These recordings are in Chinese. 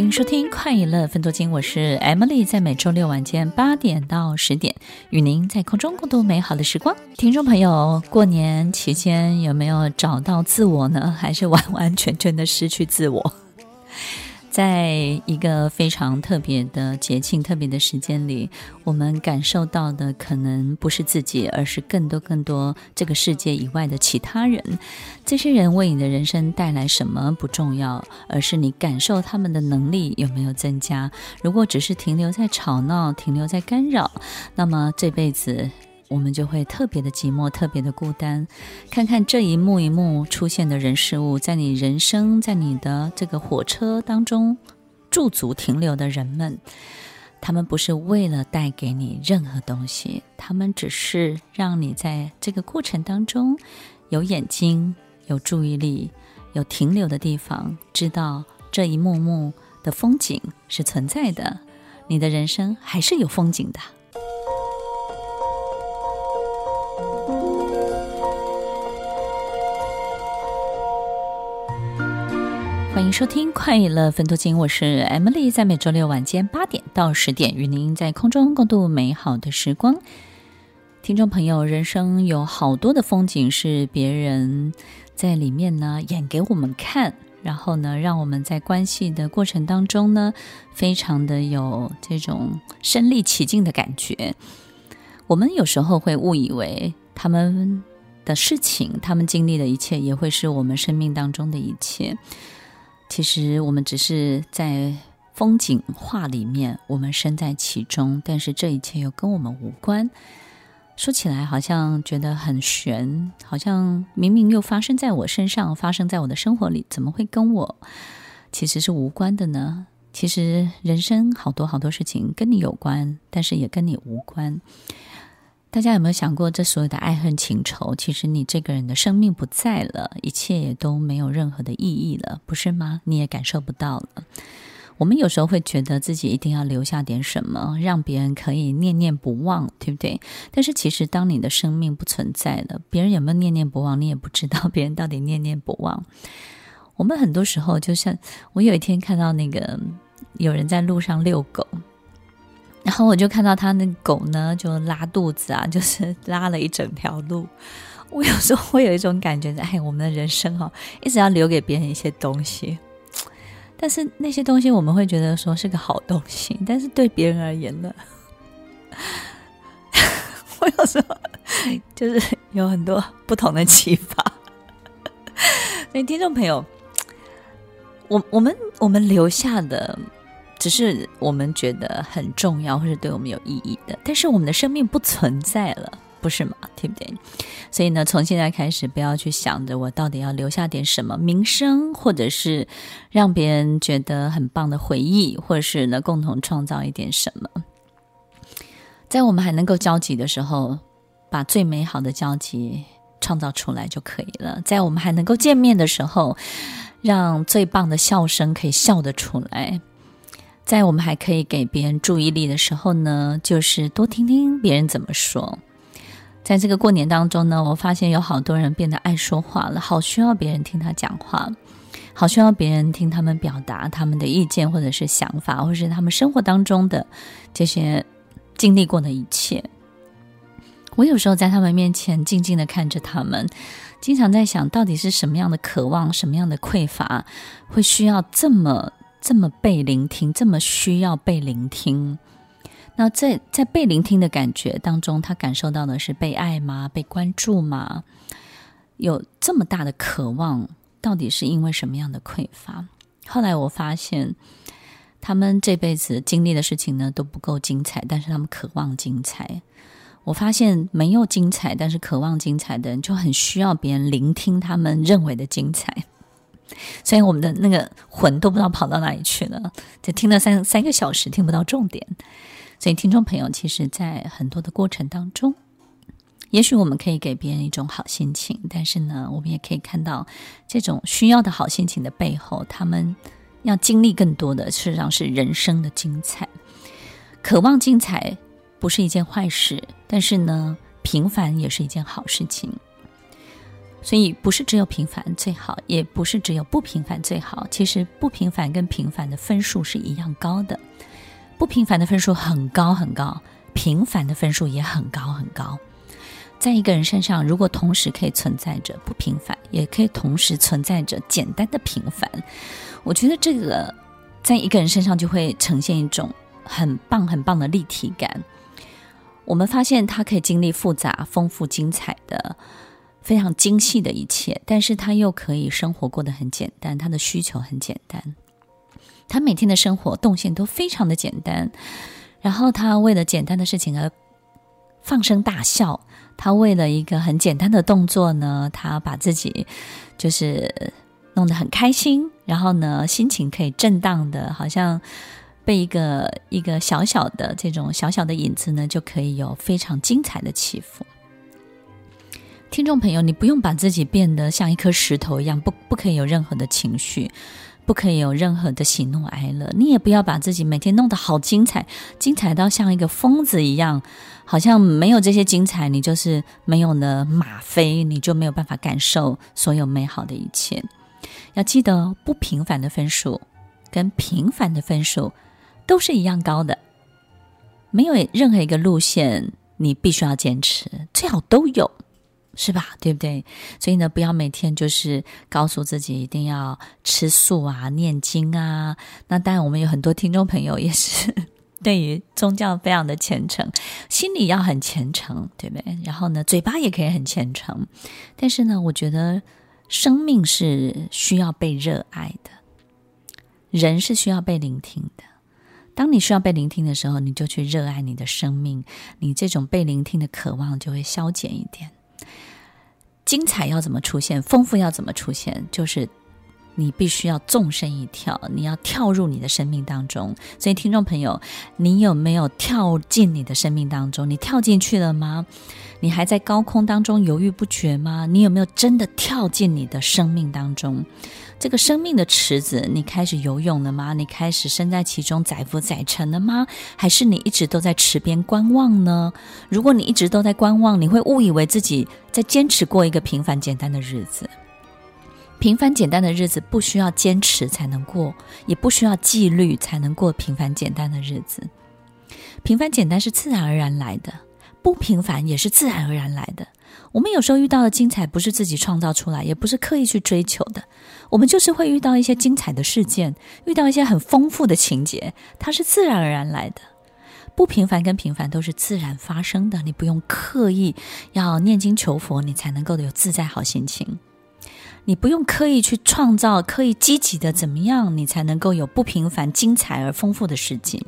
欢迎收听《快乐分多金》，我是 Emily，在每周六晚间八点到十点，与您在空中共度美好的时光。听众朋友，过年期间有没有找到自我呢？还是完完全全的失去自我？在一个非常特别的节庆、特别的时间里，我们感受到的可能不是自己，而是更多、更多这个世界以外的其他人。这些人为你的人生带来什么不重要，而是你感受他们的能力有没有增加。如果只是停留在吵闹、停留在干扰，那么这辈子。我们就会特别的寂寞，特别的孤单。看看这一幕一幕出现的人事物，在你人生，在你的这个火车当中驻足停留的人们，他们不是为了带给你任何东西，他们只是让你在这个过程当中有眼睛、有注意力、有停留的地方，知道这一幕幕的风景是存在的，你的人生还是有风景的。欢迎收听《快乐分多金》，我是 Emily，在每周六晚间八点到十点，与您在空中共度美好的时光。听众朋友，人生有好多的风景是别人在里面呢演给我们看，然后呢，让我们在关系的过程当中呢，非常的有这种身历其境的感觉。我们有时候会误以为他们的事情，他们经历的一切，也会是我们生命当中的一切。其实我们只是在风景画里面，我们身在其中，但是这一切又跟我们无关。说起来好像觉得很玄，好像明明又发生在我身上，发生在我的生活里，怎么会跟我其实是无关的呢？其实人生好多好多事情跟你有关，但是也跟你无关。大家有没有想过，这所有的爱恨情仇，其实你这个人的生命不在了，一切也都没有任何的意义了，不是吗？你也感受不到了。我们有时候会觉得自己一定要留下点什么，让别人可以念念不忘，对不对？但是其实，当你的生命不存在了，别人有没有念念不忘，你也不知道 别人到底念念不忘。我们很多时候，就像我有一天看到那个有人在路上遛狗。然后我就看到他那狗呢，就拉肚子啊，就是拉了一整条路。我有时候会有一种感觉，哎，我们的人生哈、哦，一直要留给别人一些东西。但是那些东西我们会觉得说是个好东西，但是对别人而言呢，我有时候 就是有很多不同的启发。所以听众朋友，我我们我们留下的。只是我们觉得很重要，或是对我们有意义的，但是我们的生命不存在了，不是吗？对不对？所以呢，从现在开始，不要去想着我到底要留下点什么名声，或者是让别人觉得很棒的回忆，或者是呢，共同创造一点什么。在我们还能够交集的时候，把最美好的交集创造出来就可以了。在我们还能够见面的时候，让最棒的笑声可以笑得出来。在我们还可以给别人注意力的时候呢，就是多听听别人怎么说。在这个过年当中呢，我发现有好多人变得爱说话了，好需要别人听他讲话，好需要别人听他们表达他们的意见或者是想法，或者是他们生活当中的这些经历过的一切。我有时候在他们面前静静地看着他们，经常在想到底是什么样的渴望，什么样的匮乏，会需要这么。这么被聆听，这么需要被聆听。那在在被聆听的感觉当中，他感受到的是被爱吗？被关注吗？有这么大的渴望，到底是因为什么样的匮乏？后来我发现，他们这辈子经历的事情呢都不够精彩，但是他们渴望精彩。我发现没有精彩，但是渴望精彩的人就很需要别人聆听他们认为的精彩。所以我们的那个魂都不知道跑到哪里去了，就听了三三个小时，听不到重点。所以听众朋友，其实，在很多的过程当中，也许我们可以给别人一种好心情，但是呢，我们也可以看到这种需要的好心情的背后，他们要经历更多的，事实上是人生的精彩。渴望精彩不是一件坏事，但是呢，平凡也是一件好事情。所以不是只有平凡最好，也不是只有不平凡最好。其实不平凡跟平凡的分数是一样高的，不平凡的分数很高很高，平凡的分数也很高很高。在一个人身上，如果同时可以存在着不平凡，也可以同时存在着简单的平凡，我觉得这个在一个人身上就会呈现一种很棒很棒的立体感。我们发现他可以经历复杂、丰富、精彩的。非常精细的一切，但是他又可以生活过得很简单，他的需求很简单，他每天的生活动线都非常的简单，然后他为了简单的事情而放声大笑，他为了一个很简单的动作呢，他把自己就是弄得很开心，然后呢，心情可以震荡的，好像被一个一个小小的这种小小的影子呢，就可以有非常精彩的起伏。听众朋友，你不用把自己变得像一颗石头一样，不不可以有任何的情绪，不可以有任何的喜怒哀乐。你也不要把自己每天弄得好精彩，精彩到像一个疯子一样，好像没有这些精彩，你就是没有了吗啡，你就没有办法感受所有美好的一切。要记得，不平凡的分数跟平凡的分数都是一样高的，没有任何一个路线你必须要坚持，最好都有。是吧？对不对？所以呢，不要每天就是告诉自己一定要吃素啊、念经啊。那当然，我们有很多听众朋友也是 对于宗教非常的虔诚，心里要很虔诚，对不对？然后呢，嘴巴也可以很虔诚。但是呢，我觉得生命是需要被热爱的，人是需要被聆听的。当你需要被聆听的时候，你就去热爱你的生命，你这种被聆听的渴望就会消减一点。精彩要怎么出现？丰富要怎么出现？就是你必须要纵身一跳，你要跳入你的生命当中。所以，听众朋友，你有没有跳进你的生命当中？你跳进去了吗？你还在高空当中犹豫不决吗？你有没有真的跳进你的生命当中？这个生命的池子，你开始游泳了吗？你开始身在其中载浮载沉了吗？还是你一直都在池边观望呢？如果你一直都在观望，你会误以为自己在坚持过一个平凡简单的日子。平凡简单的日子不需要坚持才能过，也不需要纪律才能过平凡简单的日子。平凡简单是自然而然来的，不平凡也是自然而然来的。我们有时候遇到的精彩，不是自己创造出来，也不是刻意去追求的。我们就是会遇到一些精彩的事件，遇到一些很丰富的情节，它是自然而然来的。不平凡跟平凡都是自然发生的，你不用刻意要念经求佛，你才能够有自在好心情。你不用刻意去创造，刻意积极的怎么样，你才能够有不平凡、精彩而丰富的事情。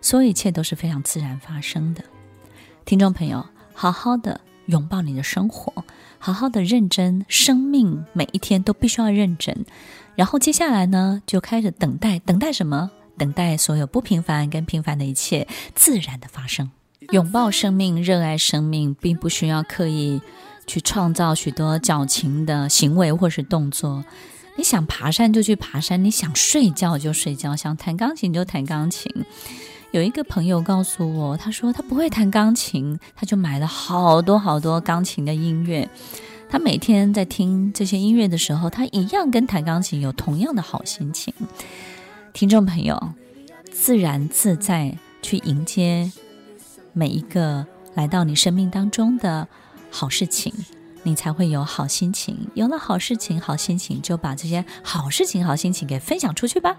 所有一切都是非常自然发生的。听众朋友，好好的。拥抱你的生活，好好的认真，生命每一天都必须要认真。然后接下来呢，就开始等待，等待什么？等待所有不平凡跟平凡的一切自然的发生。拥抱生命，热爱生命，并不需要刻意去创造许多矫情的行为或是动作。你想爬山就去爬山，你想睡觉就睡觉，想弹钢琴就弹钢琴。有一个朋友告诉我，他说他不会弹钢琴，他就买了好多好多钢琴的音乐。他每天在听这些音乐的时候，他一样跟弹钢琴有同样的好心情。听众朋友，自然自在去迎接每一个来到你生命当中的好事情，你才会有好心情。有了好事情、好心情，就把这些好事情、好心情给分享出去吧。